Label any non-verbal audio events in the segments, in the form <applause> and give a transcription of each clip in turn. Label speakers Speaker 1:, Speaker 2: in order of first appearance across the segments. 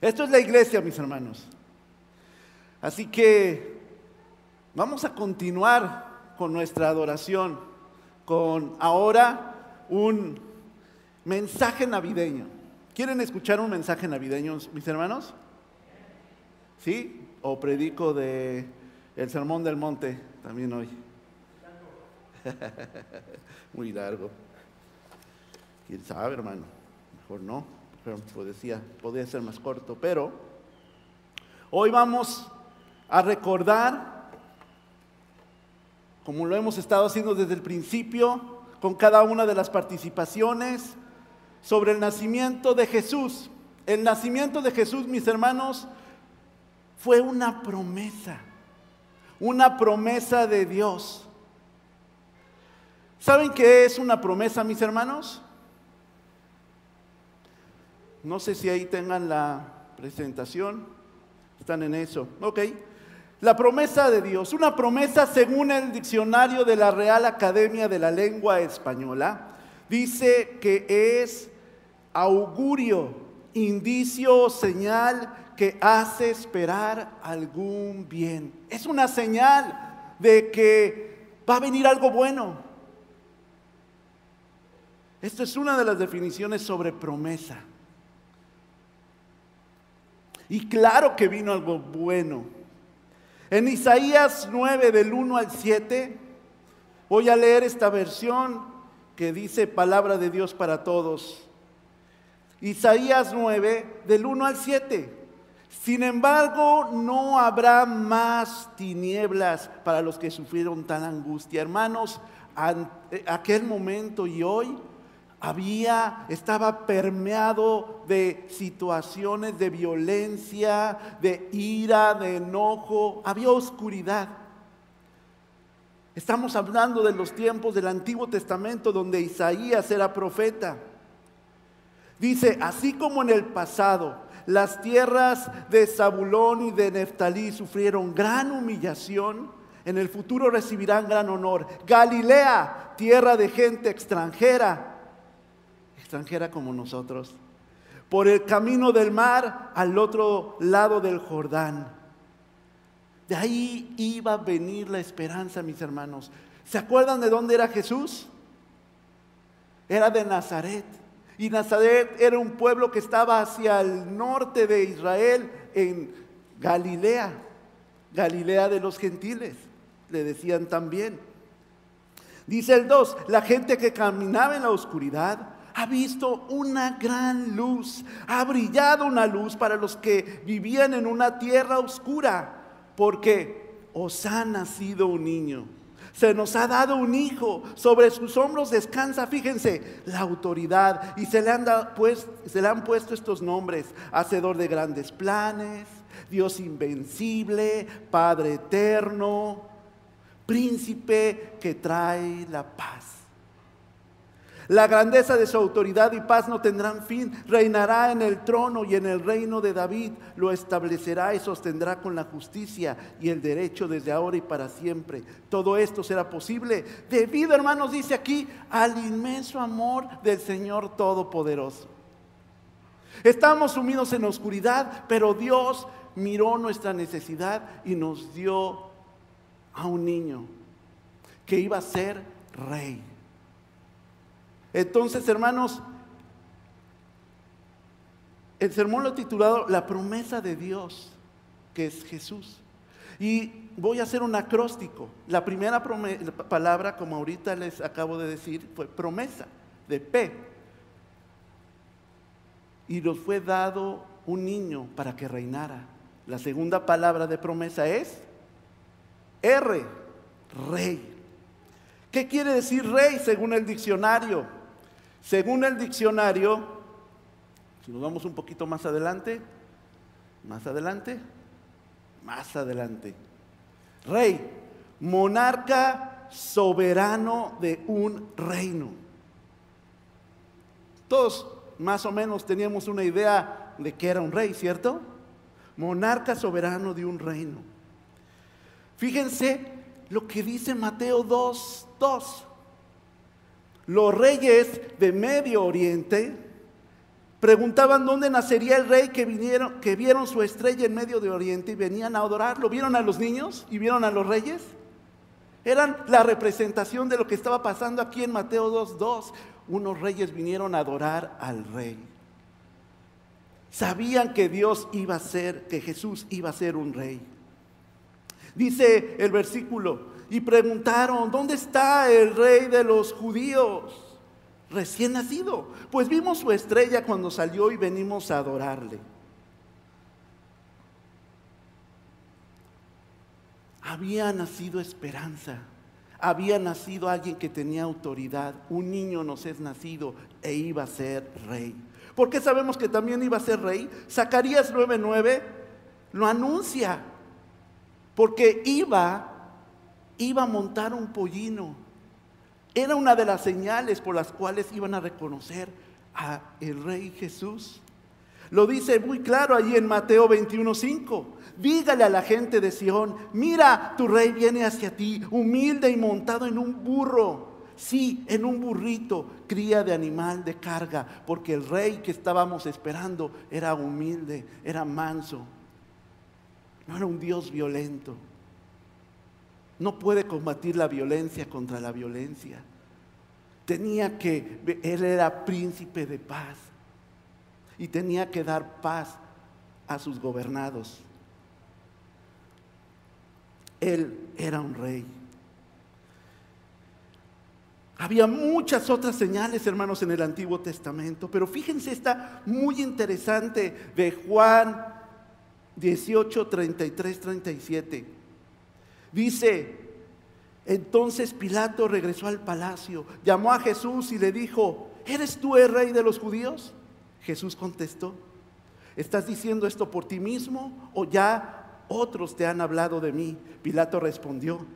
Speaker 1: Esto es la iglesia, mis hermanos. Así que vamos a continuar con nuestra adoración, con ahora un mensaje navideño. ¿Quieren escuchar un mensaje navideño, mis hermanos? ¿Sí? O predico de el sermón del monte también hoy. <laughs> Muy largo. ¿Quién sabe, hermano? Mejor no. Pero podría, podría ser más corto. Pero hoy vamos a recordar, como lo hemos estado haciendo desde el principio, con cada una de las participaciones, sobre el nacimiento de Jesús. El nacimiento de Jesús, mis hermanos, fue una promesa, una promesa de Dios. ¿Saben qué es una promesa, mis hermanos? No sé si ahí tengan la presentación. Están en eso. Ok. La promesa de Dios. Una promesa según el diccionario de la Real Academia de la Lengua Española. Dice que es augurio, indicio señal que hace esperar algún bien. Es una señal de que va a venir algo bueno. Esta es una de las definiciones sobre promesa. Y claro que vino algo bueno. En Isaías 9 del 1 al 7, voy a leer esta versión que dice palabra de Dios para todos. Isaías 9 del 1 al 7. Sin embargo, no habrá más tinieblas para los que sufrieron tan angustia. Hermanos, aquel momento y hoy había, estaba permeado de situaciones de violencia, de ira, de enojo, había oscuridad. Estamos hablando de los tiempos del Antiguo Testamento donde Isaías era profeta. Dice, así como en el pasado las tierras de Zabulón y de Neftalí sufrieron gran humillación, en el futuro recibirán gran honor. Galilea, tierra de gente extranjera, extranjera como nosotros, por el camino del mar al otro lado del Jordán. De ahí iba a venir la esperanza, mis hermanos. ¿Se acuerdan de dónde era Jesús? Era de Nazaret. Y Nazaret era un pueblo que estaba hacia el norte de Israel, en Galilea, Galilea de los gentiles, le decían también. Dice el 2, la gente que caminaba en la oscuridad ha visto una gran luz, ha brillado una luz para los que vivían en una tierra oscura, porque os ha nacido un niño. Se nos ha dado un hijo, sobre sus hombros descansa, fíjense, la autoridad. Y se le han, pues, se le han puesto estos nombres, hacedor de grandes planes, Dios invencible, Padre eterno, príncipe que trae la paz. La grandeza de su autoridad y paz no tendrán fin. Reinará en el trono y en el reino de David. Lo establecerá y sostendrá con la justicia y el derecho desde ahora y para siempre. Todo esto será posible debido, hermanos, dice aquí, al inmenso amor del Señor Todopoderoso. Estamos sumidos en oscuridad, pero Dios miró nuestra necesidad y nos dio a un niño que iba a ser rey. Entonces, hermanos, el sermón lo he titulado La promesa de Dios, que es Jesús. Y voy a hacer un acróstico. La primera palabra, como ahorita les acabo de decir, fue promesa, de P. Y nos fue dado un niño para que reinara. La segunda palabra de promesa es R, rey. ¿Qué quiere decir rey según el diccionario? Según el diccionario, si nos vamos un poquito más adelante, más adelante, más adelante. Rey, monarca soberano de un reino. Todos más o menos teníamos una idea de que era un rey, ¿cierto? Monarca soberano de un reino. Fíjense lo que dice Mateo 2, 2 los reyes de Medio Oriente Preguntaban dónde nacería el rey que vieron su estrella en medio de Oriente y venían a adorarlo. ¿Vieron a los niños y vieron a los reyes? Eran la representación de lo que estaba pasando aquí en Mateo 2.2. Unos reyes vinieron a adorar al rey. Sabían que Dios iba a ser, que Jesús iba a ser un rey. Dice el versículo, y preguntaron, ¿dónde está el rey de los judíos? Recién nacido. Pues vimos su estrella cuando salió y venimos a adorarle. Había nacido esperanza. Había nacido alguien que tenía autoridad. Un niño nos es nacido e iba a ser rey. ¿Por qué sabemos que también iba a ser rey? Zacarías 9:9 lo anuncia. Porque iba, iba a montar un pollino. Era una de las señales por las cuales iban a reconocer a el rey Jesús. Lo dice muy claro allí en Mateo 21:5. Dígale a la gente de Sión, mira, tu rey viene hacia ti, humilde y montado en un burro Sí, en un burrito, cría de animal de carga, porque el rey que estábamos esperando era humilde, era manso. No era un Dios violento. No puede combatir la violencia contra la violencia. Tenía que, él era príncipe de paz y tenía que dar paz a sus gobernados. Él era un rey. Había muchas otras señales, hermanos, en el Antiguo Testamento, pero fíjense esta muy interesante de Juan 18, 33, 37. Dice, entonces Pilato regresó al palacio, llamó a Jesús y le dijo, ¿eres tú el rey de los judíos? Jesús contestó, ¿estás diciendo esto por ti mismo o ya otros te han hablado de mí? Pilato respondió,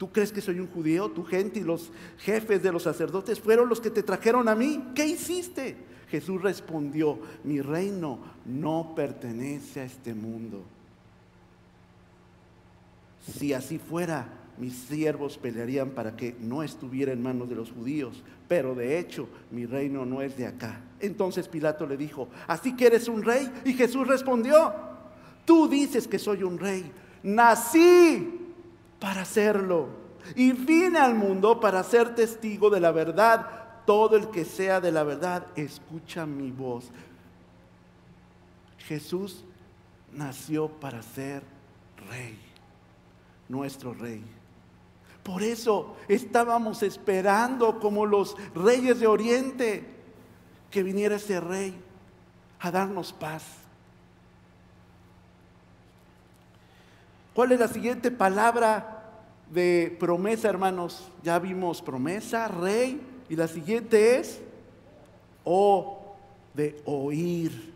Speaker 1: ¿Tú crees que soy un judío? Tu gente y los jefes de los sacerdotes fueron los que te trajeron a mí. ¿Qué hiciste? Jesús respondió, mi reino no pertenece a este mundo. Si así fuera, mis siervos pelearían para que no estuviera en manos de los judíos, pero de hecho mi reino no es de acá. Entonces Pilato le dijo, ¿así que eres un rey? Y Jesús respondió, tú dices que soy un rey. Nací para hacerlo. Y vine al mundo para ser testigo de la verdad. Todo el que sea de la verdad, escucha mi voz. Jesús nació para ser rey, nuestro rey. Por eso estábamos esperando como los reyes de Oriente que viniera ese rey a darnos paz. ¿Cuál es la siguiente palabra de promesa, hermanos? Ya vimos promesa, rey, y la siguiente es o de oír,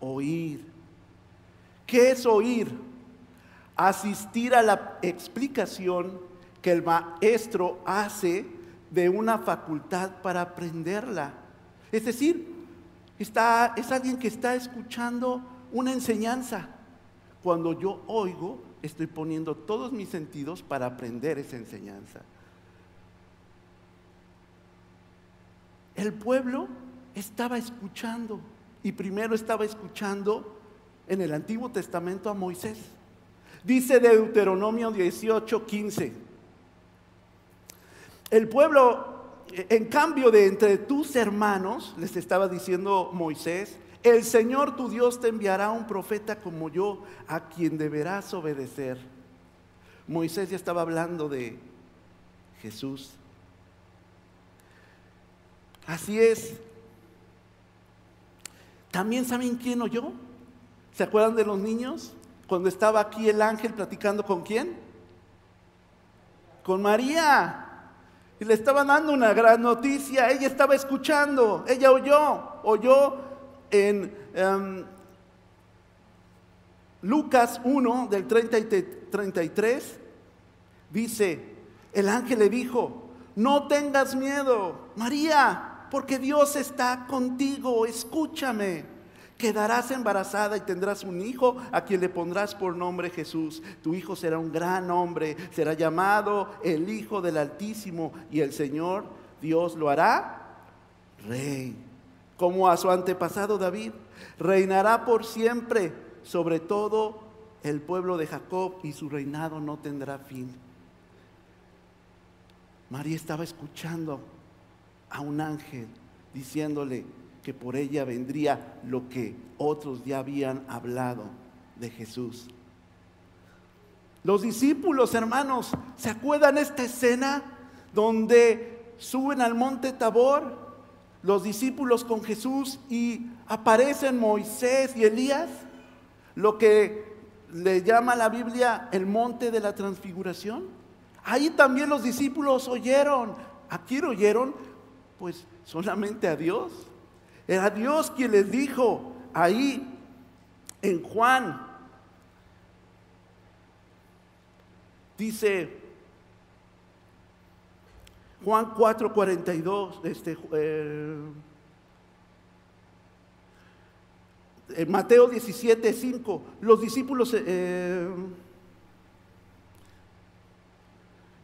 Speaker 1: oír. ¿Qué es oír? Asistir a la explicación que el maestro hace de una facultad para aprenderla. Es decir, es alguien que está escuchando una enseñanza. Cuando yo oigo, estoy poniendo todos mis sentidos para aprender esa enseñanza. El pueblo estaba escuchando y primero estaba escuchando en el Antiguo Testamento a Moisés. Dice Deuteronomio 18, 15. El pueblo, en cambio de entre tus hermanos, les estaba diciendo Moisés, el Señor tu Dios te enviará un profeta como yo, a quien deberás obedecer. Moisés ya estaba hablando de Jesús. Así es. También saben quién oyó. ¿Se acuerdan de los niños? Cuando estaba aquí el ángel platicando con quién? Con María. Y le estaban dando una gran noticia. Ella estaba escuchando. Ella oyó. Oyó en em, Lucas 1 del 30 y 33, dice, el ángel le dijo, no tengas miedo, María, porque Dios está contigo, escúchame. Quedarás embarazada y tendrás un hijo a quien le pondrás por nombre Jesús. Tu hijo será un gran hombre, será llamado el Hijo del Altísimo y el Señor Dios lo hará rey como a su antepasado David. Reinará por siempre sobre todo el pueblo de Jacob y su reinado no tendrá fin. María estaba escuchando a un ángel diciéndole que por ella vendría lo que otros ya habían hablado de Jesús. Los discípulos, hermanos, ¿se acuerdan esta escena donde suben al monte Tabor los discípulos con Jesús y aparecen Moisés y Elías? Lo que le llama la Biblia el monte de la transfiguración. Ahí también los discípulos oyeron. ¿A quién oyeron? Pues solamente a Dios. Era Dios quien les dijo ahí en Juan. Dice Juan 4:42, este, eh, Mateo 17:5, los discípulos... Eh,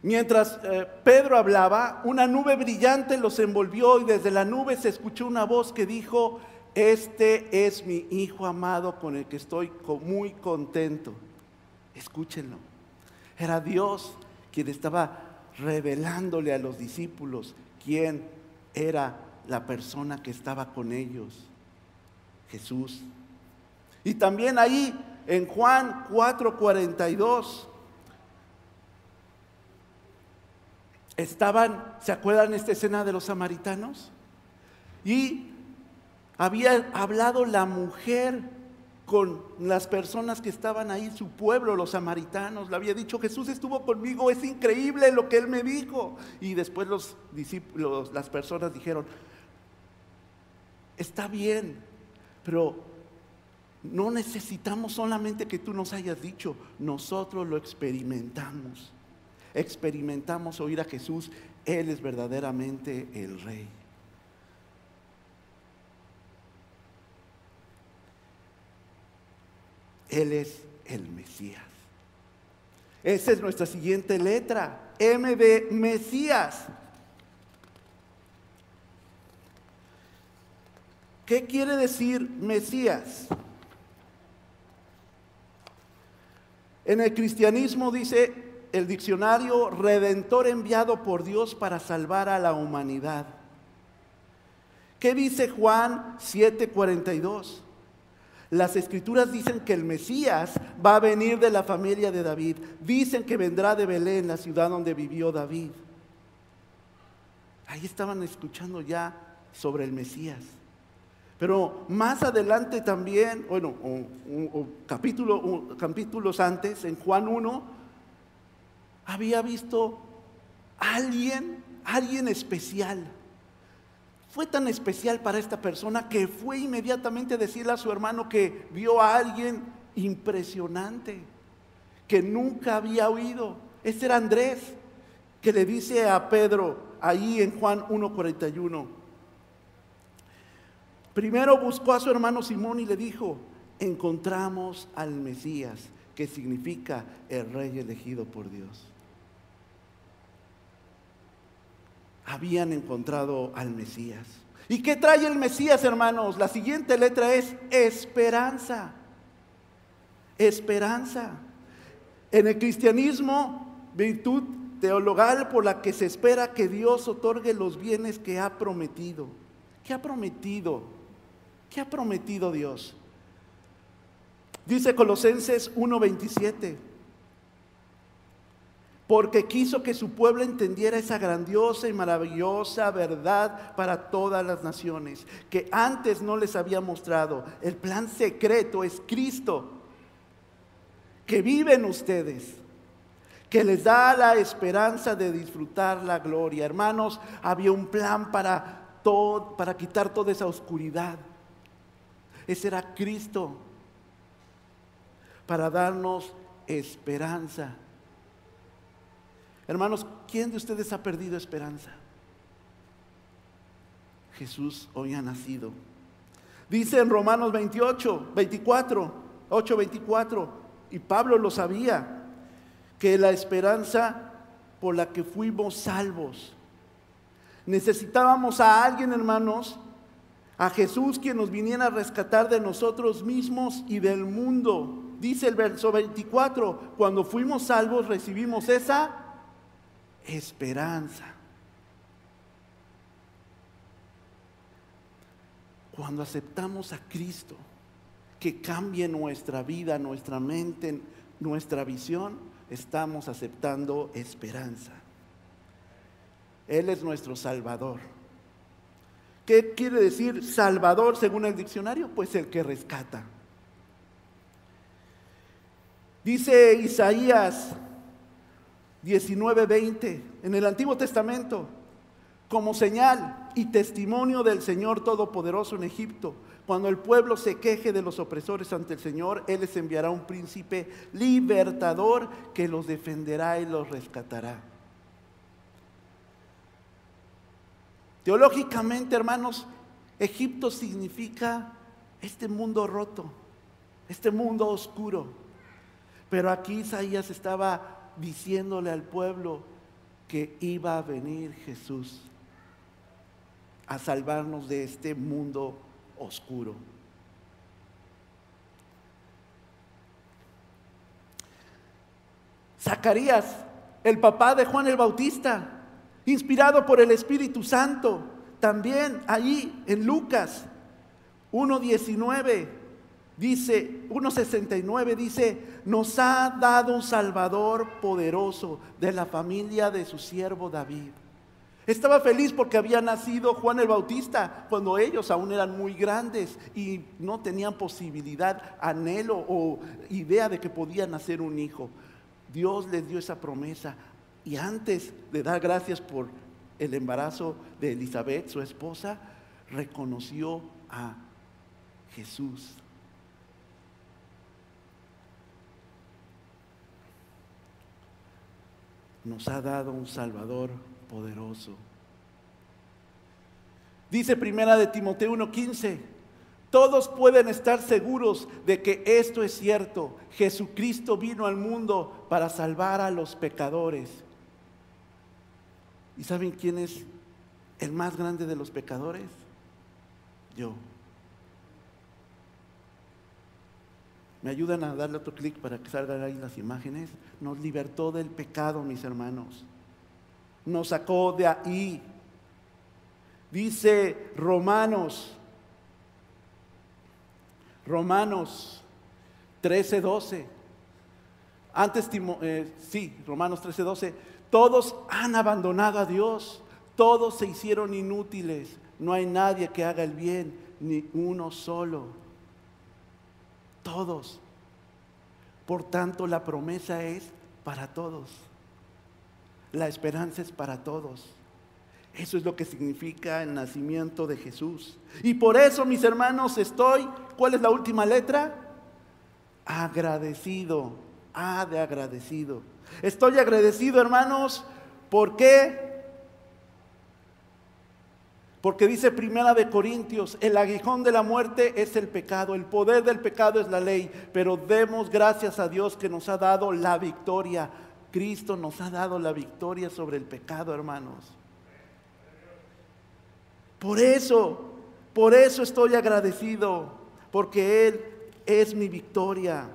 Speaker 1: Mientras eh, Pedro hablaba, una nube brillante los envolvió y desde la nube se escuchó una voz que dijo, este es mi Hijo amado con el que estoy muy contento. Escúchenlo. Era Dios quien estaba revelándole a los discípulos quién era la persona que estaba con ellos. Jesús. Y también ahí en Juan 4:42 estaban, ¿se acuerdan esta escena de los samaritanos? Y había hablado la mujer con las personas que estaban ahí, su pueblo, los samaritanos. Le había dicho, Jesús estuvo conmigo, es increíble lo que él me dijo. Y después los discípulos, las personas dijeron, está bien, pero no necesitamos solamente que tú nos hayas dicho, nosotros lo experimentamos experimentamos oír a Jesús, Él es verdaderamente el Rey. Él es el Mesías. Esa es nuestra siguiente letra, M de Mesías. ¿Qué quiere decir Mesías? En el cristianismo dice el diccionario redentor enviado por Dios para salvar a la humanidad. ¿Qué dice Juan 7:42? Las escrituras dicen que el Mesías va a venir de la familia de David. Dicen que vendrá de Belén, la ciudad donde vivió David. Ahí estaban escuchando ya sobre el Mesías. Pero más adelante también, bueno, capítulo, capítulos antes, en Juan 1, había visto a alguien, alguien especial. Fue tan especial para esta persona que fue inmediatamente a decirle a su hermano que vio a alguien impresionante, que nunca había oído. Ese era Andrés, que le dice a Pedro ahí en Juan 1.41. Primero buscó a su hermano Simón y le dijo, encontramos al Mesías, que significa el rey elegido por Dios. Habían encontrado al Mesías. ¿Y qué trae el Mesías, hermanos? La siguiente letra es esperanza. Esperanza. En el cristianismo, virtud teologal por la que se espera que Dios otorgue los bienes que ha prometido. ¿Qué ha prometido? ¿Qué ha prometido Dios? Dice Colosenses 1:27 porque quiso que su pueblo entendiera esa grandiosa y maravillosa verdad para todas las naciones, que antes no les había mostrado. El plan secreto es Cristo, que vive en ustedes, que les da la esperanza de disfrutar la gloria. Hermanos, había un plan para todo, para quitar toda esa oscuridad. Ese era Cristo, para darnos esperanza. Hermanos, ¿quién de ustedes ha perdido esperanza? Jesús hoy ha nacido. Dice en Romanos 28, 24, 8, 24, y Pablo lo sabía, que la esperanza por la que fuimos salvos. Necesitábamos a alguien, hermanos, a Jesús quien nos viniera a rescatar de nosotros mismos y del mundo. Dice el verso 24, cuando fuimos salvos recibimos esa esperanza. Cuando aceptamos a Cristo, que cambie nuestra vida, nuestra mente, nuestra visión, estamos aceptando esperanza. Él es nuestro Salvador. ¿Qué quiere decir Salvador según el diccionario? Pues el que rescata. Dice Isaías 19:20 en el Antiguo Testamento, como señal y testimonio del Señor Todopoderoso en Egipto, cuando el pueblo se queje de los opresores ante el Señor, Él les enviará un príncipe libertador que los defenderá y los rescatará. Teológicamente, hermanos, Egipto significa este mundo roto, este mundo oscuro. Pero aquí Isaías estaba diciéndole al pueblo que iba a venir Jesús a salvarnos de este mundo oscuro. Zacarías, el papá de Juan el Bautista, inspirado por el Espíritu Santo, también ahí en Lucas 1.19 dice, 1.69 dice, nos ha dado un Salvador poderoso de la familia de su siervo David. Estaba feliz porque había nacido Juan el Bautista cuando ellos aún eran muy grandes y no tenían posibilidad, anhelo o idea de que podía nacer un hijo. Dios les dio esa promesa y antes de dar gracias por el embarazo de Elizabeth, su esposa, reconoció a Jesús. Nos ha dado un Salvador poderoso. Dice primera de Timoteo 1:15, todos pueden estar seguros de que esto es cierto. Jesucristo vino al mundo para salvar a los pecadores. ¿Y saben quién es el más grande de los pecadores? Yo. ¿Me ayudan a darle otro clic para que salgan ahí las imágenes? Nos libertó del pecado, mis hermanos nos sacó de ahí. Dice Romanos, Romanos 13, 12. Antes, eh, sí, Romanos 13, 12. Todos han abandonado a Dios, todos se hicieron inútiles. No hay nadie que haga el bien, ni uno solo. Todos. Por tanto, la promesa es para todos. La esperanza es para todos. Eso es lo que significa el nacimiento de Jesús. Y por eso, mis hermanos, estoy, ¿cuál es la última letra? Agradecido, ah, de agradecido. Estoy agradecido, hermanos, ¿por qué? Porque dice Primera de Corintios, el aguijón de la muerte es el pecado, el poder del pecado es la ley, pero demos gracias a Dios que nos ha dado la victoria Cristo nos ha dado la victoria sobre el pecado, hermanos. Por eso, por eso estoy agradecido, porque Él es mi victoria.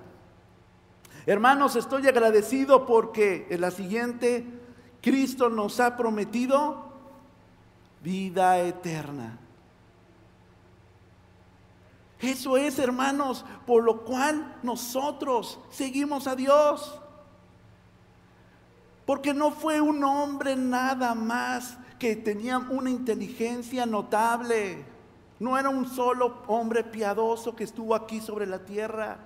Speaker 1: Hermanos, estoy agradecido porque en la siguiente, Cristo nos ha prometido vida eterna. Eso es, hermanos, por lo cual nosotros seguimos a Dios. Porque no fue un hombre nada más que tenía una inteligencia notable. No era un solo hombre piadoso que estuvo aquí sobre la tierra.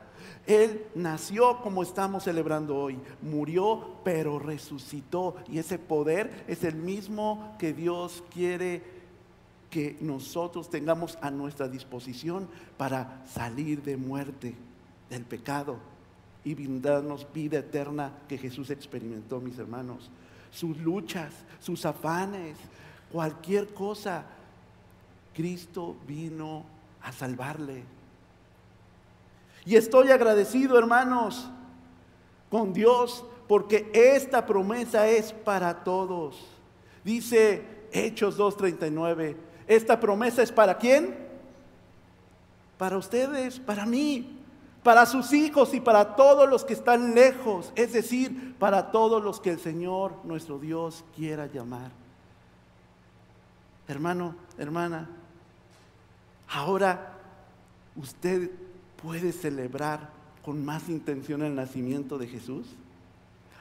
Speaker 1: Él nació como estamos celebrando hoy, murió pero resucitó y ese poder es el mismo que Dios quiere que nosotros tengamos a nuestra disposición para salir de muerte, del pecado y brindarnos vida eterna que Jesús experimentó, mis hermanos. Sus luchas, sus afanes, cualquier cosa, Cristo vino a salvarle. Y estoy agradecido, hermanos, con Dios, porque esta promesa es para todos. Dice Hechos 2.39, esta promesa es para quién? para ustedes, para mí, para sus hijos y para todos los que están lejos, es decir, para todos los que el Señor nuestro Dios quiera llamar. Hermano, hermana, ahora usted puede celebrar con más intención el nacimiento de Jesús.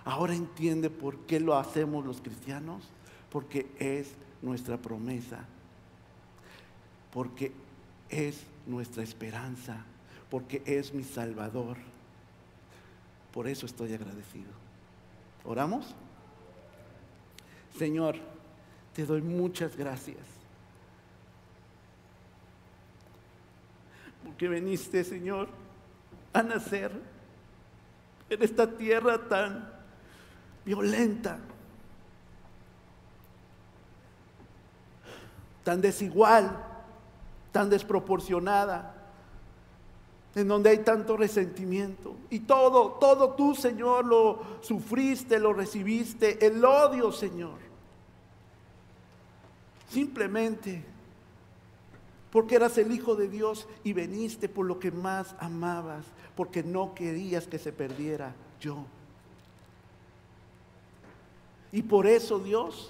Speaker 1: Ahora entiende por qué lo hacemos los cristianos, porque es nuestra promesa, porque es nuestra esperanza, porque es mi Salvador. Por eso estoy agradecido. ¿Oramos? Señor, te doy muchas gracias. Porque viniste, Señor, a nacer en esta tierra tan violenta, tan desigual, tan desproporcionada, en donde hay tanto resentimiento. Y todo, todo tú, Señor, lo sufriste, lo recibiste, el odio, Señor. Simplemente porque eras el Hijo de Dios y veniste por lo que más amabas, porque no querías que se perdiera yo. Y por eso, Dios,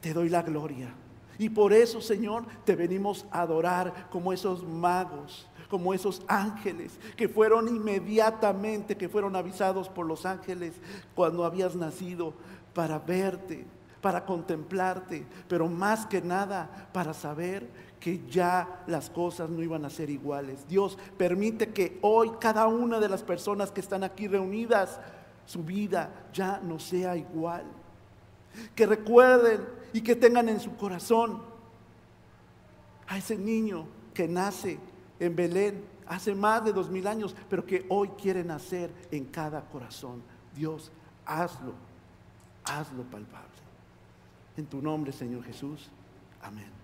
Speaker 1: te doy la gloria. Y por eso, Señor, te venimos a adorar como esos magos, como esos ángeles que fueron inmediatamente, que fueron avisados por los ángeles cuando habías nacido para verte, para contemplarte, pero más que nada para saber que ya las cosas no iban a ser iguales. Dios permite que hoy cada una de las personas que están aquí reunidas, su vida ya no sea igual. Que recuerden y que tengan en su corazón a ese niño que nace en Belén hace más de dos mil años, pero que hoy quiere nacer en cada corazón. Dios, hazlo, hazlo palpable. En tu nombre, Señor Jesús. Amén.